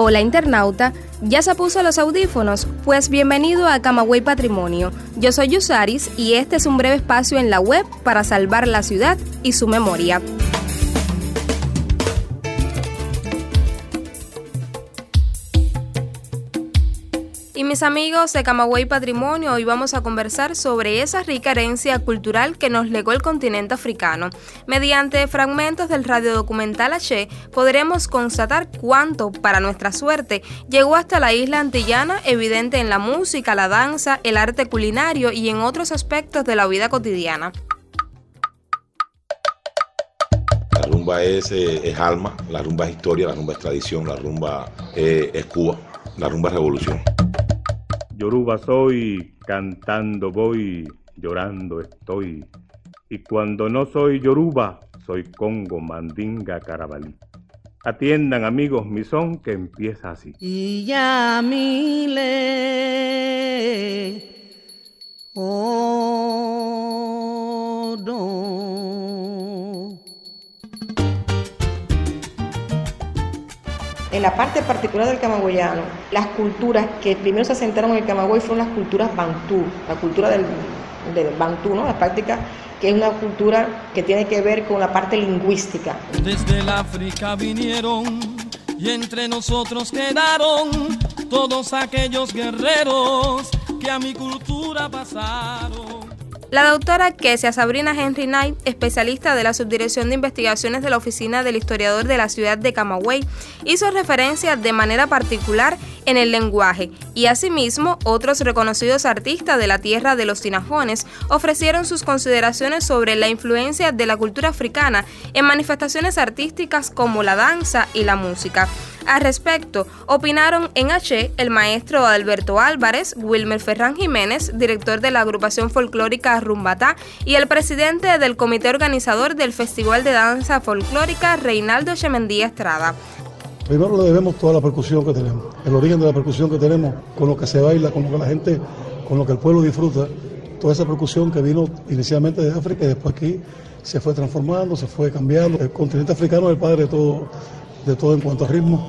Hola internauta, ¿ya se puso los audífonos? Pues bienvenido a Camagüey Patrimonio. Yo soy Yusaris y este es un breve espacio en la web para salvar la ciudad y su memoria. Y mis amigos de Camagüey Patrimonio, hoy vamos a conversar sobre esa rica herencia cultural que nos legó el continente africano. Mediante fragmentos del radiodocumental H, podremos constatar cuánto, para nuestra suerte, llegó hasta la isla antillana, evidente en la música, la danza, el arte culinario y en otros aspectos de la vida cotidiana. La rumba es, eh, alma, la rumba es historia, la rumba es tradición, la rumba eh, es Cuba, la rumba es revolución. Yoruba soy, cantando voy, llorando estoy. Y cuando no soy Yoruba, soy Congo, Mandinga, Carabalí. Atiendan amigos mi son que empieza así. Y ya mi le, oh, en la parte particular del camagüeyano, las culturas que primero se asentaron en el Camagüey fueron las culturas bantú, la cultura del, bantú, ¿no? la práctica que es una cultura que tiene que ver con la parte lingüística. Desde el África vinieron y entre nosotros quedaron todos aquellos guerreros que a mi cultura pasaron. La doctora Kesia Sabrina Henry Knight, especialista de la Subdirección de Investigaciones de la Oficina del Historiador de la ciudad de Camagüey, hizo referencia de manera particular en el lenguaje y asimismo otros reconocidos artistas de la tierra de los tinajones ofrecieron sus consideraciones sobre la influencia de la cultura africana en manifestaciones artísticas como la danza y la música. Al respecto, opinaron en H el maestro Alberto Álvarez, Wilmer Ferran Jiménez, director de la agrupación folclórica Rumbatá, y el presidente del comité organizador del Festival de Danza Folclórica, Reinaldo Chemendía Estrada. Primero le debemos toda la percusión que tenemos, el origen de la percusión que tenemos, con lo que se baila, con lo que la gente, con lo que el pueblo disfruta, toda esa percusión que vino inicialmente de África y después aquí se fue transformando, se fue cambiando. El continente africano es el padre de todo, de todo en cuanto a ritmo.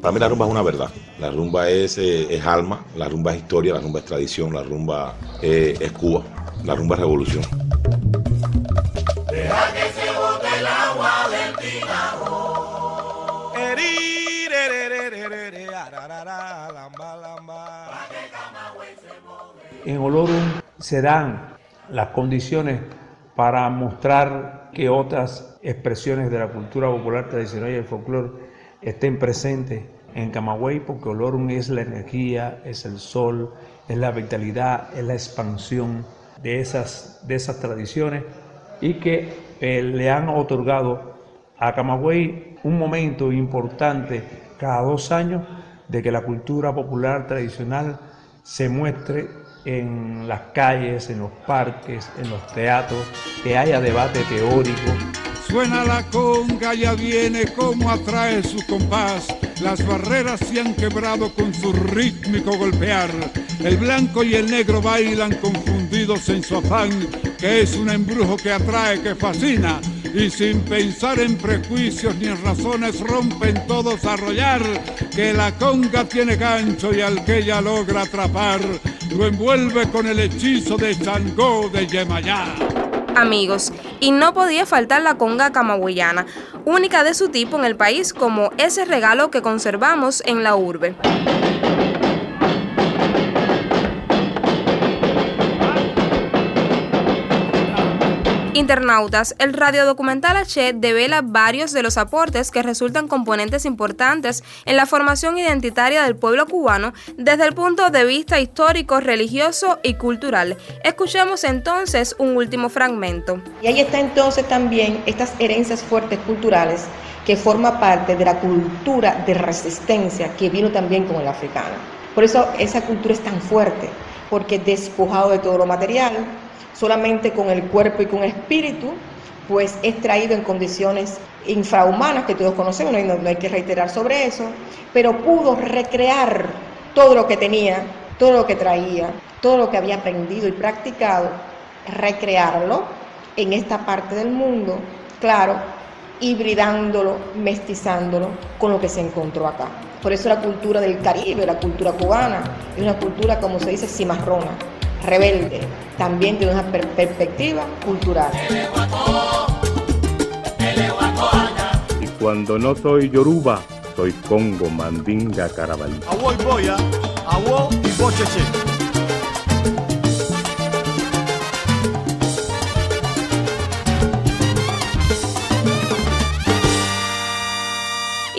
Para mí la rumba es una verdad. La rumba es, eh, es alma, la rumba es historia, la rumba es tradición, la rumba eh, es Cuba, la rumba es revolución. En Olorum se dan las condiciones para mostrar que otras expresiones de la cultura popular tradicional y el folclore estén presentes en Camagüey, porque Olorum es la energía, es el sol, es la vitalidad, es la expansión de esas, de esas tradiciones y que eh, le han otorgado a Camagüey un momento importante cada dos años de que la cultura popular tradicional se muestre en las calles, en los parques, en los teatros, que haya debate teórico. Suena la conga, ya viene como atrae su compás. Las barreras se han quebrado con su rítmico golpear. El blanco y el negro bailan confundidos en su afán, que es un embrujo que atrae, que fascina. Y sin pensar en prejuicios ni en razones rompen todos a arrollar, que la conga tiene gancho y al que ella logra atrapar, lo envuelve con el hechizo de Changó de Yemayá amigos, y no podía faltar la conga camagüeyana, única de su tipo en el país como ese regalo que conservamos en la urbe. Internautas, el radiodocumental H devela varios de los aportes que resultan componentes importantes en la formación identitaria del pueblo cubano desde el punto de vista histórico, religioso y cultural. Escuchemos entonces un último fragmento. Y ahí está entonces también estas herencias fuertes culturales que forma parte de la cultura de resistencia que vino también con el africano. Por eso esa cultura es tan fuerte, porque despojado de todo lo material, solamente con el cuerpo y con el espíritu, pues es traído en condiciones infrahumanas que todos conocemos, no hay, no hay que reiterar sobre eso, pero pudo recrear todo lo que tenía, todo lo que traía, todo lo que había aprendido y practicado, recrearlo en esta parte del mundo, claro, hibridándolo, mestizándolo con lo que se encontró acá. Por eso la cultura del Caribe, la cultura cubana, es una cultura, como se dice, cimarrona, rebelde, también de una per perspectiva cultural. Y cuando no soy Yoruba, soy Congo, Mandinga, Carabalí. Awo y Boya, Awo y Bocheche.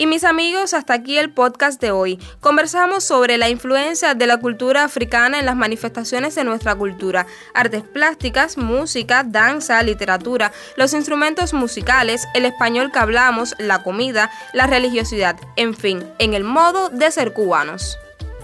Mis amigos, hasta aquí el podcast de hoy. Conversamos sobre la influencia de la cultura africana en las manifestaciones de nuestra cultura, artes plásticas, música, danza, literatura, los instrumentos musicales, el español que hablamos, la comida, la religiosidad, en fin, en el modo de ser cubanos.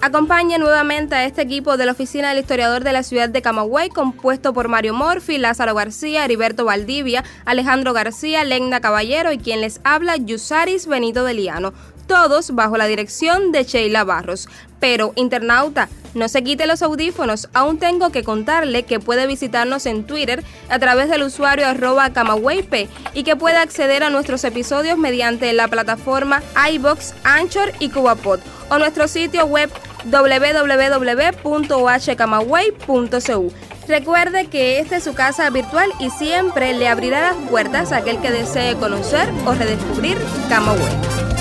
Acompaña nuevamente a este equipo de la Oficina del Historiador de la Ciudad de Camagüey, compuesto por Mario Morfi, Lázaro García, Heriberto Valdivia, Alejandro García, Legna Caballero y quien les habla, Yusaris Benito de Liano, todos bajo la dirección de Sheila Barros. Pero, internauta, no se quite los audífonos, aún tengo que contarle que puede visitarnos en Twitter a través del usuario arroba camagüeyp y que puede acceder a nuestros episodios mediante la plataforma iBox, Anchor y CubaPod o nuestro sitio web www.ohcamagüey.cu. Recuerde que esta es su casa virtual y siempre le abrirá las puertas a aquel que desee conocer o redescubrir Camagüey.